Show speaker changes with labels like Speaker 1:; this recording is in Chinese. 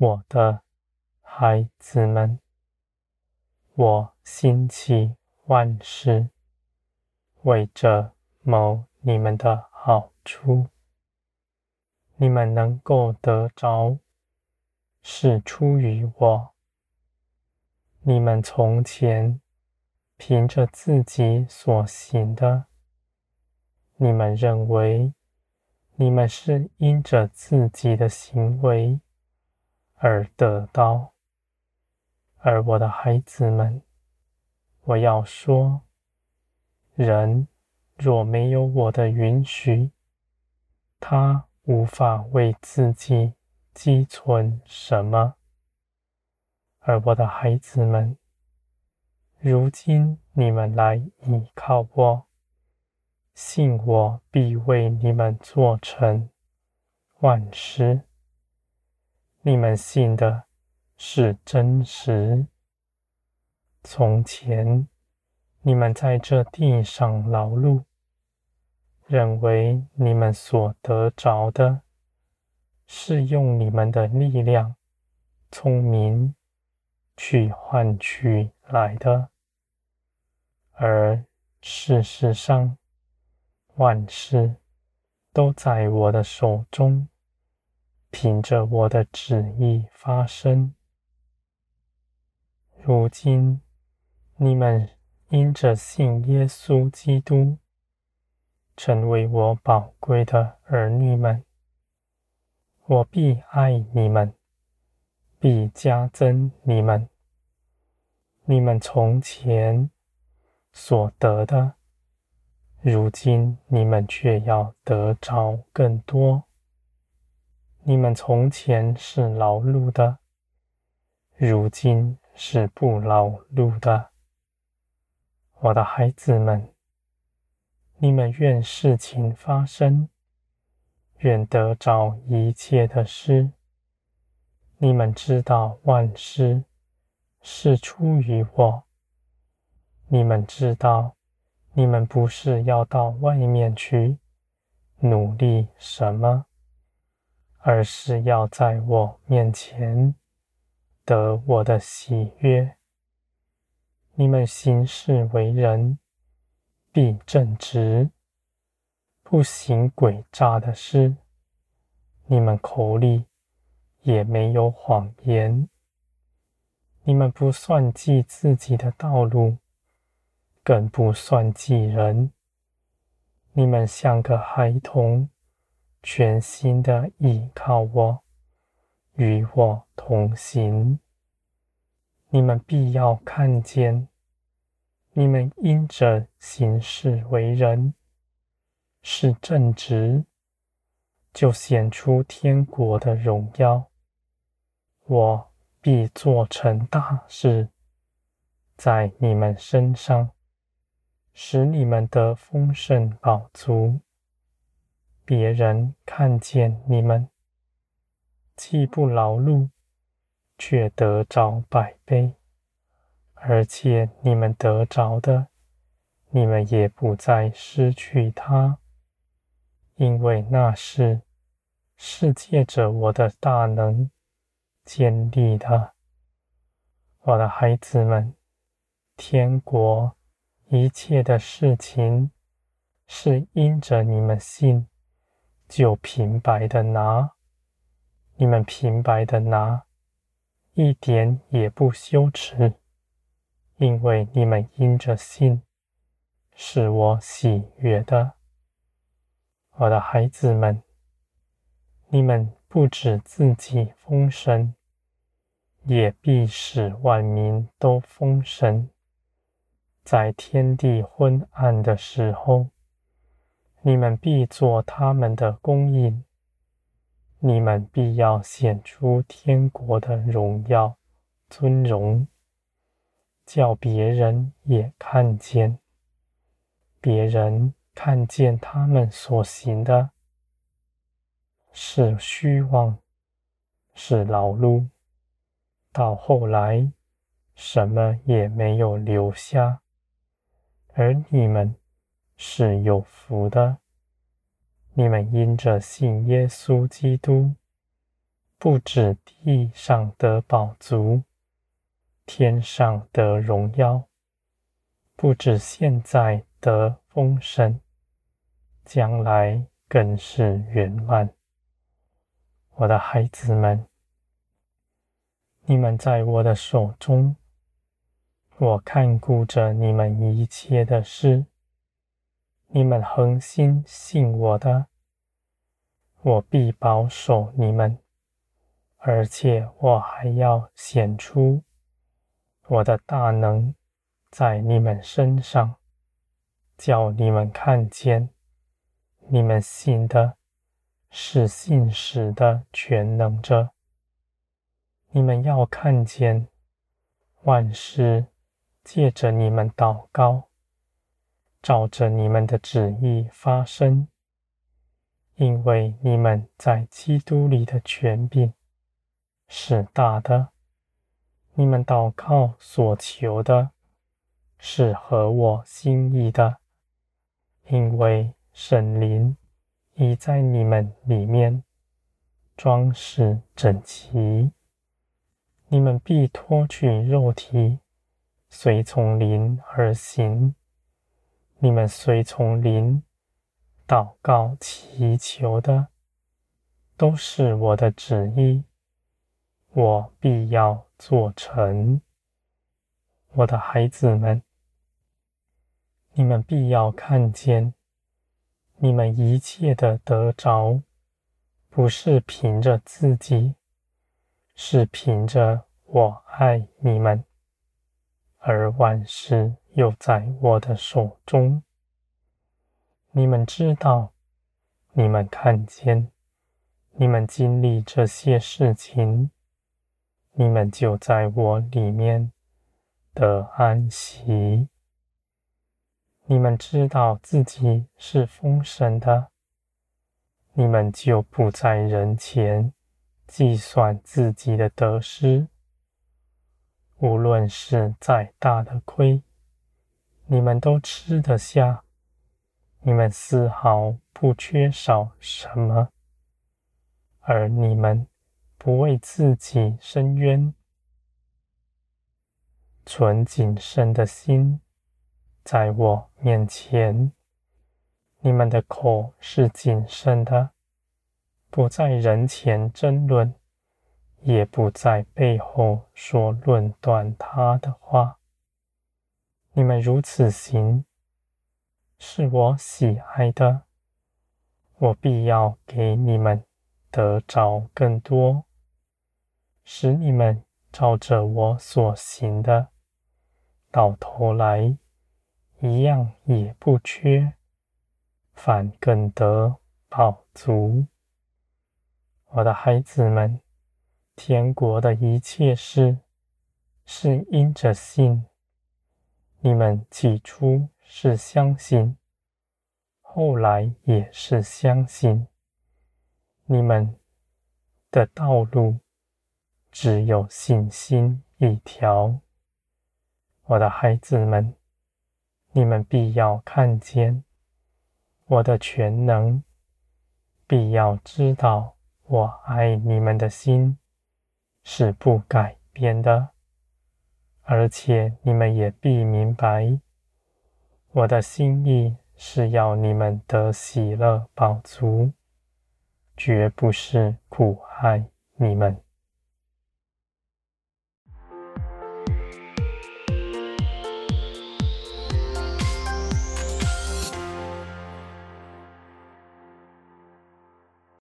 Speaker 1: 我的孩子们，我兴起万事，为着谋你们的好处。你们能够得着，是出于我。你们从前凭着自己所行的，你们认为你们是因着自己的行为而得到，而我的孩子们，我要说，人若没有我的允许，他无法为自己积存什么。而我的孩子们，如今你们来倚靠我，信我必为你们做成万事。你们信的是真实。从前你们在这地上劳碌，认为你们所得着的，是用你们的力量、聪明。去换取来的，而事实上，万事都在我的手中，凭着我的旨意发生。如今你们因着信耶稣基督，成为我宝贵的儿女们，我必爱你们。必加增你们，你们从前所得的，如今你们却要得着更多。你们从前是劳碌的，如今是不劳碌的。我的孩子们，你们愿事情发生，愿得着一切的事。你们知道万事是出于我。你们知道，你们不是要到外面去努力什么，而是要在我面前得我的喜悦。你们行事为人必正直，不行诡诈的事。你们口里。也没有谎言。你们不算计自己的道路，更不算计人。你们像个孩童，全心的倚靠我，与我同行。你们必要看见，你们因着行事为人是正直，就显出天国的荣耀。我必做成大事，在你们身上，使你们的丰盛饱足。别人看见你们，既不劳碌，却得着百倍，而且你们得着的，你们也不再失去它，因为那是是借着我的大能。建立的，我的孩子们，天国一切的事情，是因着你们信，就平白的拿，你们平白的拿，一点也不羞耻，因为你们因着信，是我喜悦的，我的孩子们，你们不止自己封神。也必使万民都封神。在天地昏暗的时候，你们必做他们的供应。你们必要显出天国的荣耀、尊荣，叫别人也看见。别人看见他们所行的，是虚妄，是劳碌。到后来，什么也没有留下，而你们是有福的。你们因着信耶稣基督，不止地上得饱足，天上得荣耀；不止现在得丰盛，将来更是圆满。我的孩子们，你们在我的手中，我看顾着你们一切的事。你们恒心信我的，我必保守你们，而且我还要显出我的大能在你们身上，叫你们看见，你们信的。是信使的全能者，你们要看见万事借着你们祷告，照着你们的旨意发生，因为你们在基督里的权柄是大的。你们祷告所求的是合我心意的，因为神灵。已在你们里面装饰整齐，你们必脱去肉体，随从灵而行。你们随从灵祷告祈求的，都是我的旨意，我必要做成。我的孩子们，你们必要看见。你们一切的得着，不是凭着自己，是凭着我爱你们，而万事又在我的手中。你们知道，你们看见，你们经历这些事情，你们就在我里面的安息。你们知道自己是封神的，你们就不在人前计算自己的得失。无论是再大的亏，你们都吃得下，你们丝毫不缺少什么，而你们不为自己伸冤，存谨慎的心。在我面前，你们的口是谨慎的，不在人前争论，也不在背后说论断他的话。你们如此行，是我喜爱的，我必要给你们得着更多，使你们照着我所行的，到头来。一样也不缺，反更得饱足。我的孩子们，天国的一切事是因着信。你们起初是相信，后来也是相信。你们的道路只有信心一条。我的孩子们。你们必要看见我的全能，必要知道我爱你们的心是不改变的，而且你们也必明白，我的心意是要你们得喜乐饱足，绝不是苦害你们。